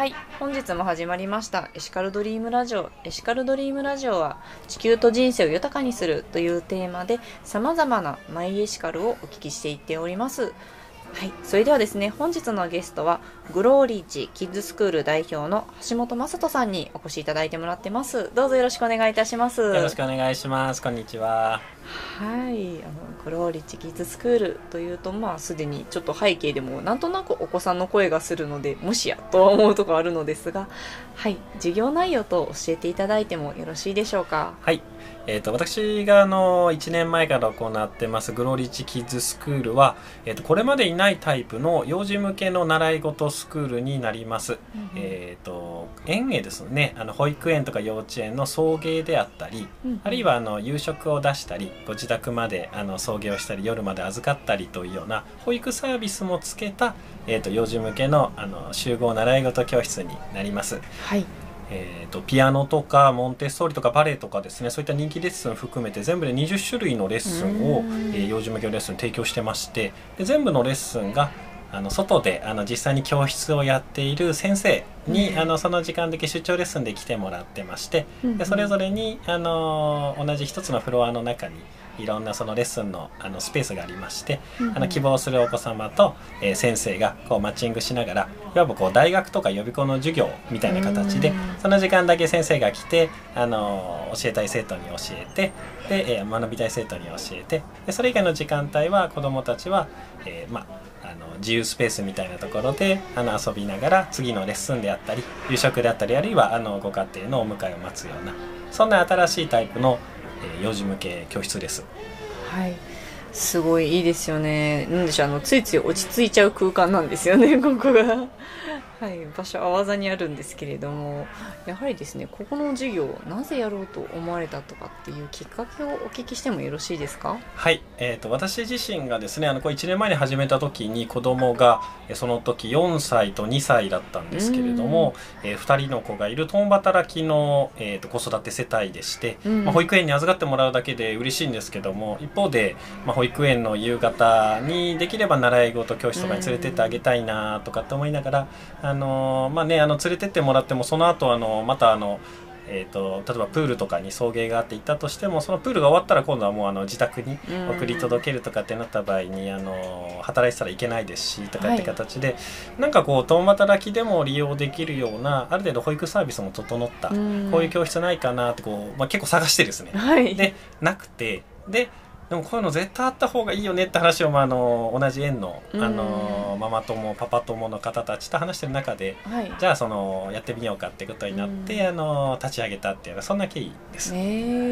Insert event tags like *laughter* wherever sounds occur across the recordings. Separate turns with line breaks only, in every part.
はい本日も始まりましたエシカルドリームラジオ。エシカルドリームラジオは地球と人生を豊かにするというテーマで様々なマイエシカルをお聞きしていっております。はいそれではですね本日のゲストはグローリーチキッズスクール代表の橋本雅人さんにお越しいただいてもらってますどうぞよろしくお願いいたします
よろしくお願いします。こんにちは。
はい、あのグローリッチキッズスクールというとまあすでにちょっと背景でもなんとなくお子さんの声がするのでもしやとは思うところあるのですがはい授業内容と教えていただいてもよろしいでしょうか？
はい。えっ、と、私があの、1年前から行ってます、グローリッチキッズスクールは、えっ、と、これまでいないタイプの幼児向けの習い事スクールになります。えっ、と、園芸ですね。あの、保育園とか幼稚園の送迎であったり、
うん
あるいはあの夕食を出したりご自宅まであの送迎をしたり夜まで預かったりというような保育サービスもつけた、えー、と幼児向けのあの集合習い事教室になります、
はい
えー、とピアノとかモンテッソーリとかバレエとかですねそういった人気レッスン含めて全部で20種類のレッスンを
う、ん。
えー幼児向けのレッスン提供してましてで全部のレッスンがあの外であの実際に教室をやっている先生に、
うん。
あのその時間だけ出張レッスンで来てもらってまして、でそれぞれに、あの同じ一つのフロアの中にいろんなそのレッスンのあのスペースがありまして、あの希望するお子様と、えー先生がこうマッチングしながらいわばこう大学とか予備校の授業みたいな形で
うん
その時間だけ先生が来て、あの教えたい生徒に教えてで、えー学びたい生徒に教えてでそれ以外の時間帯は子どもたちは、えーまああの自由スペースみたいなところであの遊びながら次のレッスンであったり夕食であったりあるいはあのご家庭のお迎えを待つようなそんな新しいタイプの、えー幼児向け教室です。
はい。すごいいいですよね。なんでしょうあのついつい落ち着いちゃう空間なんですよねここが。はい場所はわざにあるんですけれどもやはりですねここの授業なぜやろうと思われたとかっていうきっかけをお聞きしてもよろしいですか？
はい、えー、と私自身がですねあのこれ1年前に始めた時に子供がえーその時4歳と2歳だったんですけれども、え2人の子がいる共働きの、えー、と子育て世帯でして、
うん。
まあ、保育園に預かってもらうだけで嬉しいんですけども一方で、まあ、保育園の夕方にできれば習い事教室とかに連れてってあげたいなとかって思いながら、あのーまあね、あの連れてってもらってもその後あのまたあのえー、と例えばプールとかに送迎があって行ったとしてもそのプールが終わったら今度はもうあの自宅に
うん。
送り届けるとかってなった場合にあの働いてたらいけないですしとかって
はい。
形で、なんかこう共働きでも利用できるようなある程度保育サービスも整った、
うん。
こういう教室ないかなってこう、まあ、結構探してですね。
はい。
でなくてででもこういうの絶対あった方がいいよねって話を、まあ、あの同じ園のあのママ友パパ友の方たちと話してる中で
はい。
じゃあそのやってみようかってことになって、
うん。
あの立ち上げたっていうのはそんな経緯です。
え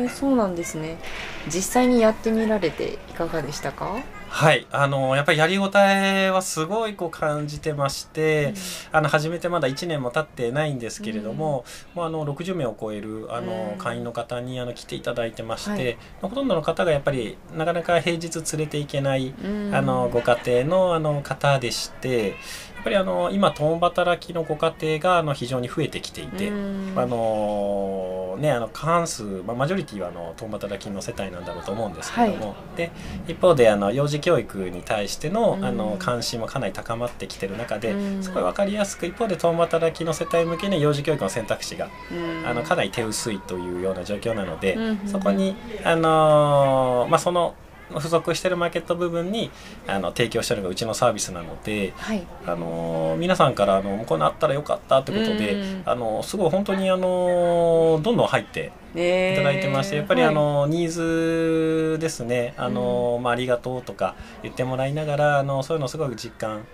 ー、そうなんですね。実際にやってみられていかがでしたか、
はい。あのやっぱりやりごたえはすごいこう感じてまして、あの始めてまだ1年も経ってないんですけれども、もうあの60名を超えるあの
うん。
会員の方にあの来ていただいてまして、
はい。
ほとんどの方がやっぱりなかなか平日連れていけない、
うん。
あのご家庭のあの方でしてやっぱりあの今共働きのご家庭があの非常に増えてきていて。
うん。
あのね、あの過半数、まあ、マジョリティはあの共働きの世帯なんだろうと思うんですけども、で一方であの幼児教育に対しての,、
うん。
あの関心もかなり高まってきてる中で、
うん。
すごい分かりやすく一方で共働きの世帯向けに幼児教育の選択肢が、
うん。
あのかなり手薄いというような状況なので、
うん。
そこに、あのーまあ、その付属してるマーケット部分にあの提供してるのがうちのサービスなので、
はい。
あのー皆さんからあのこういうのあったらよかったってことで、
うん
あのすごい本当にあのどんどん入って
ね
いただいてまして、やっぱりあの、ニーズですね。あの、まあ、ありがとうとか言ってもらいながらあのそういうのをすごく実感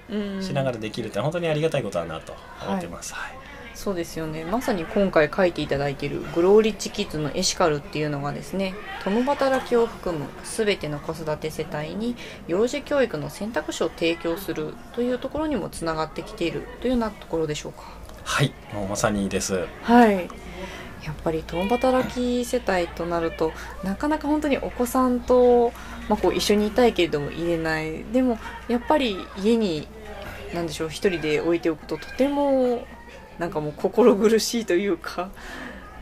しながらできるって本当にありがたいことだなと思ってます。はい
そうですよね。まさに今回書いていただいているグローリッチキッズのエシカルっていうのがですね共働きを含む全ての子育て世帯に幼児教育の選択肢を提供するというところにもつながってきているというようなところでしょうか。
はい、もうまさにです。
はい。やっぱり共働き世帯となるとなかなか本当にお子さんと、まあ、こう一緒にいたいけれども入れない。でもやっぱり家に何でしょう一人で置いておくととてもなんかもう心苦しいというか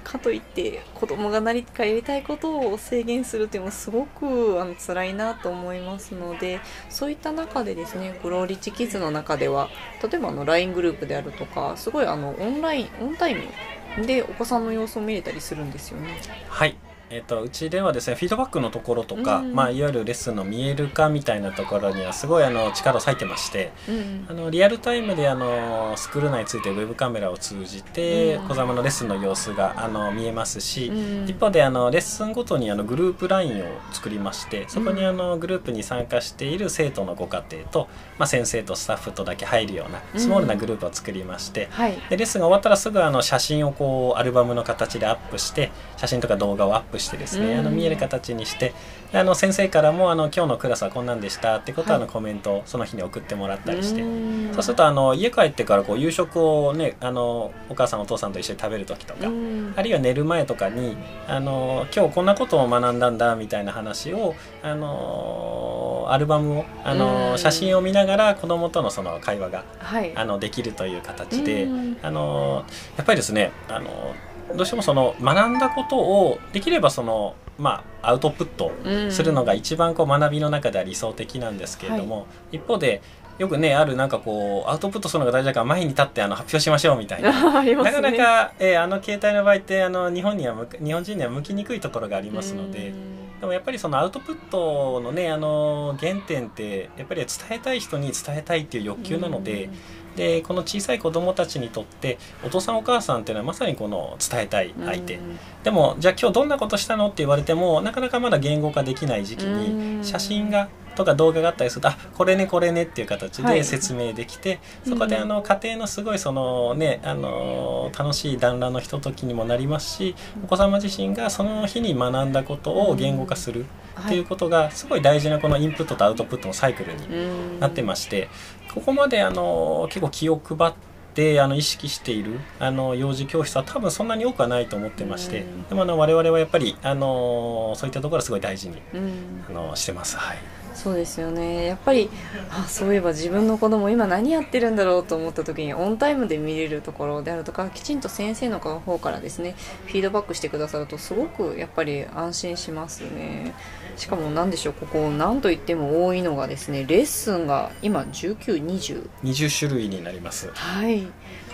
かといって子供が何かやりたいことを制限するっていうのはすごくあの辛いなと思いますのでそういった中でですねグローリッチキッズの中では例えばあの LINE グループであるとかすごいあのオンラインオンタイムでお子さんの様子を見れたりするんですよね。
はいえーと、うちではですねフィードバックのところとか、
うん
まあ、いわゆるレッスンの見える化みたいなところにはすごいあの力を割いてまして
うん
あのリアルタイムであのスクール内についてウェブカメラを通じて
うん
子様のレッスンの様子があの見えますし、
うん。
一方であのレッスンごとにあのグループ LINE を作りましてそこにあのグループに参加している生徒のご家庭と、まあ、先生とスタッフとだけ入るようなスモールなグループを作りまして、
はい。
でレッスンが終わったらすぐあの写真をこうアルバムの形でアップして写真とか動画をアップしてですね、
うん。
あの見える形にしてであの先生からもあの今日のクラスはこんなんでしたってことはあの
はい
コメントをその日に送ってもらったりして。
うん。
そうするとあの家帰ってからこう夕食をねあのお母さんお父さんと一緒に食べる時とか、
うん。
あるいは寝る前とかにあの今日こんなことを学んだんだみたいな話をあのアルバムをあの
うん。
写真を見ながら子供とのその会話が
はい。
あのできるという形で
うん。
あのやっぱりですねあのどうしてもその学んだことをできればそのまあアウトプット
うん。
するのが一番こう学びの中では理想的なんですけれども、一方でよくねあるなんかこうアウトプットするのが大事だから前に立ってあの発表しましょうみたいな。*laughs*
ね。
なかなか、えーあの携帯の場合ってあの日本には日本人には向きにくいところがありますのででもやっぱりそのアウトプットのねあの原点ってやっぱり伝えたい人に伝えたいっていう欲求なのででこの小さい子どもたちにとってお父さんお母さんっていうのはまさにこの伝えたい相手。
うん
でもじゃあ今日どんなことしたのって言われてもなかなかまだ言語化できない時期
うん。
に写真がとか動画があったりするとあこれねこれねっていう形
はい。
で説明できて、そこ
うん
であの家庭のすごいそのねあの楽しい団らんのひとときにもなりますしお子様自身がその日に学んだことを言語化するっていうことがすごい大事なこのインプットとアウトプットのサイクルに
うん。
なってましてここまであの結構気を配ってあの意識しているあの幼児教室は多分そんなに多くはないと思ってまして
うん。
でもあの我々はやっぱりあのそういったところはすごい大事に
うん。
あのしてます。はい
そうですよね。やっぱりあそういえば自分の子供今何やってるんだろうと思った時にオンタイムで見れるところであるとかきちんと先生の方からですねフィードバックしてくださるとすごくやっぱり安心しますね。しかも何でしょうここ何と言っても多いのがですねレッスンが今1920
20種類になります。
はい。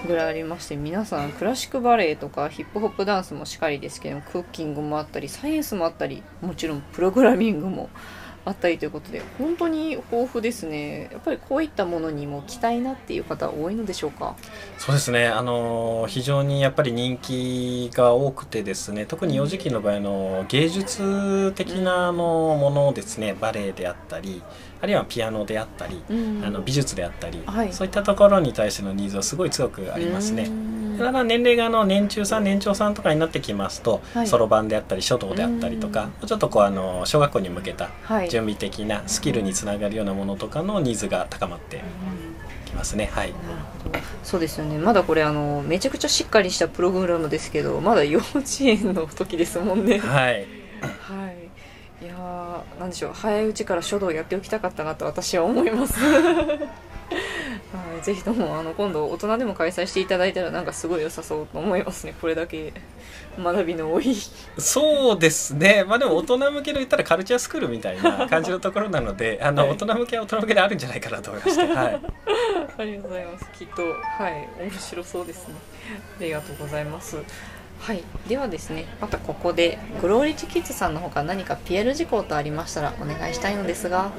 ぐらいありまして皆さんクラシックバレエとかヒップホップダンスもしかりですけどクッキングもあったりサイエンスもあったりもちろんプログラミングもあったりということで本当に豊富ですね。やっぱりこういったものにも期待なっていう方多いのでしょうか？
そうですね、あの非常にやっぱり人気が多くてですね特に幼児期の場合あの芸術的なあのものですねバレエであったりあるいはピアノであったり、
うん。
あの美術であったり、
はい。
そういったところに対してのニーズはすごい強くありますね。
うん
ただ年齢があの年中さん年長さんとかになってきますと
はい。
そろばんであったり書道であったりとかちょっとこうあの小学校に向けた
はい。
準備的なスキルにつながるようなものとかのニーズが高まって
うん
きますね。はい。
そうですよね。まだこれあのめちゃくちゃしっかりしたプログラムですけどまだ幼稚園の時ですもんね。
はい。
はい。いやーなんでしょう。早いうちから書道やっておきたかったなと私は思いますはい、ぜひともあの今度大人でも開催していただいたらなんかすごい良さそうと思いますね。これだけ学びの多い。
そうですね、まあでも大人向けの言ったらカルチャースクールみたいな *laughs* 感じのところなので、あの
はい。
大人向けは大人向けであるんじゃないかなと思いまして、はい、
ありがとうございます。きっとはい面白そうですね。ありがとうございます。はい、ではですねまたここでグローリッチキッズさんのほか何か PR 事項とありましたらお願いしたいのですが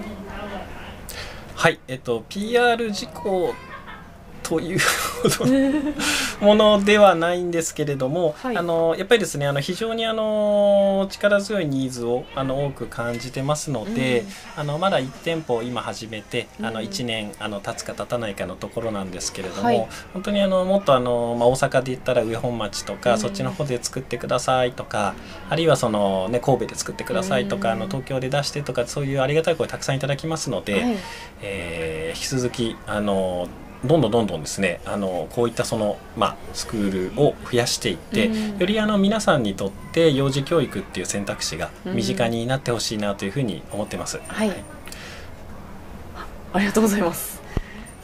はい、えっと PR 事項というものではないんですけれども、
はい。
あのやっぱりですねあの非常にあの力強いニーズをあの多く感じてますので、あのまだ1店舗今始めてあの
うん
1年あの経つか経たないかのところなんですけれども、
はい。
本当にあのもっとあの、まあ、大阪で言ったら上本町とか、
うん。
そっちの方で作ってくださいとかあるいはその、ね、神戸で作ってくださいとか、
うん。
あの東京で出してとかそういうありがたい声たくさんいただきますので、
はい。
えー引き続きあのどんどんどんどんですねあのこういったその、まあ、スクールを増やしていって、
うん。
よりあの皆さんにとって幼児教育っていう選択肢が身近になってほしいなというふうに思ってます。
はい。ありがとうございます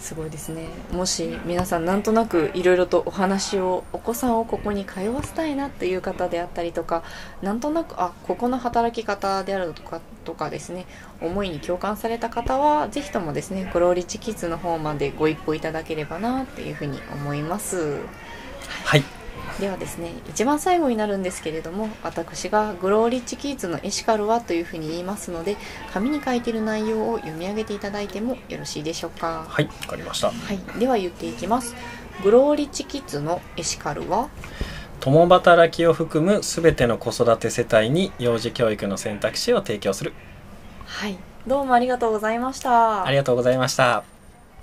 すごいですね。もし皆さんなんとなくいろいろとお話をお子さんをここに通わせたいなっていう方であったりとかなんとなくあここの働き方であるとかとかですね思いに共感された方はぜひともですねグローリッチキッズの方までご一報いただければなっていうふうに思います。
はい。
ではですね一番最後になるんですけれども私がグローリッチキッズのエシカルはというふうに言いますので紙に書いている内容を読み上げていただいてもよろしいでしょうか？
はいわかりました。
はい、では言っていきます。グローリッチキッズのエシカルは？
共働きを含む全ての子育て世帯に幼児教育の選択肢を提供する。
はいどうもありがとうございました。
ありがとうございました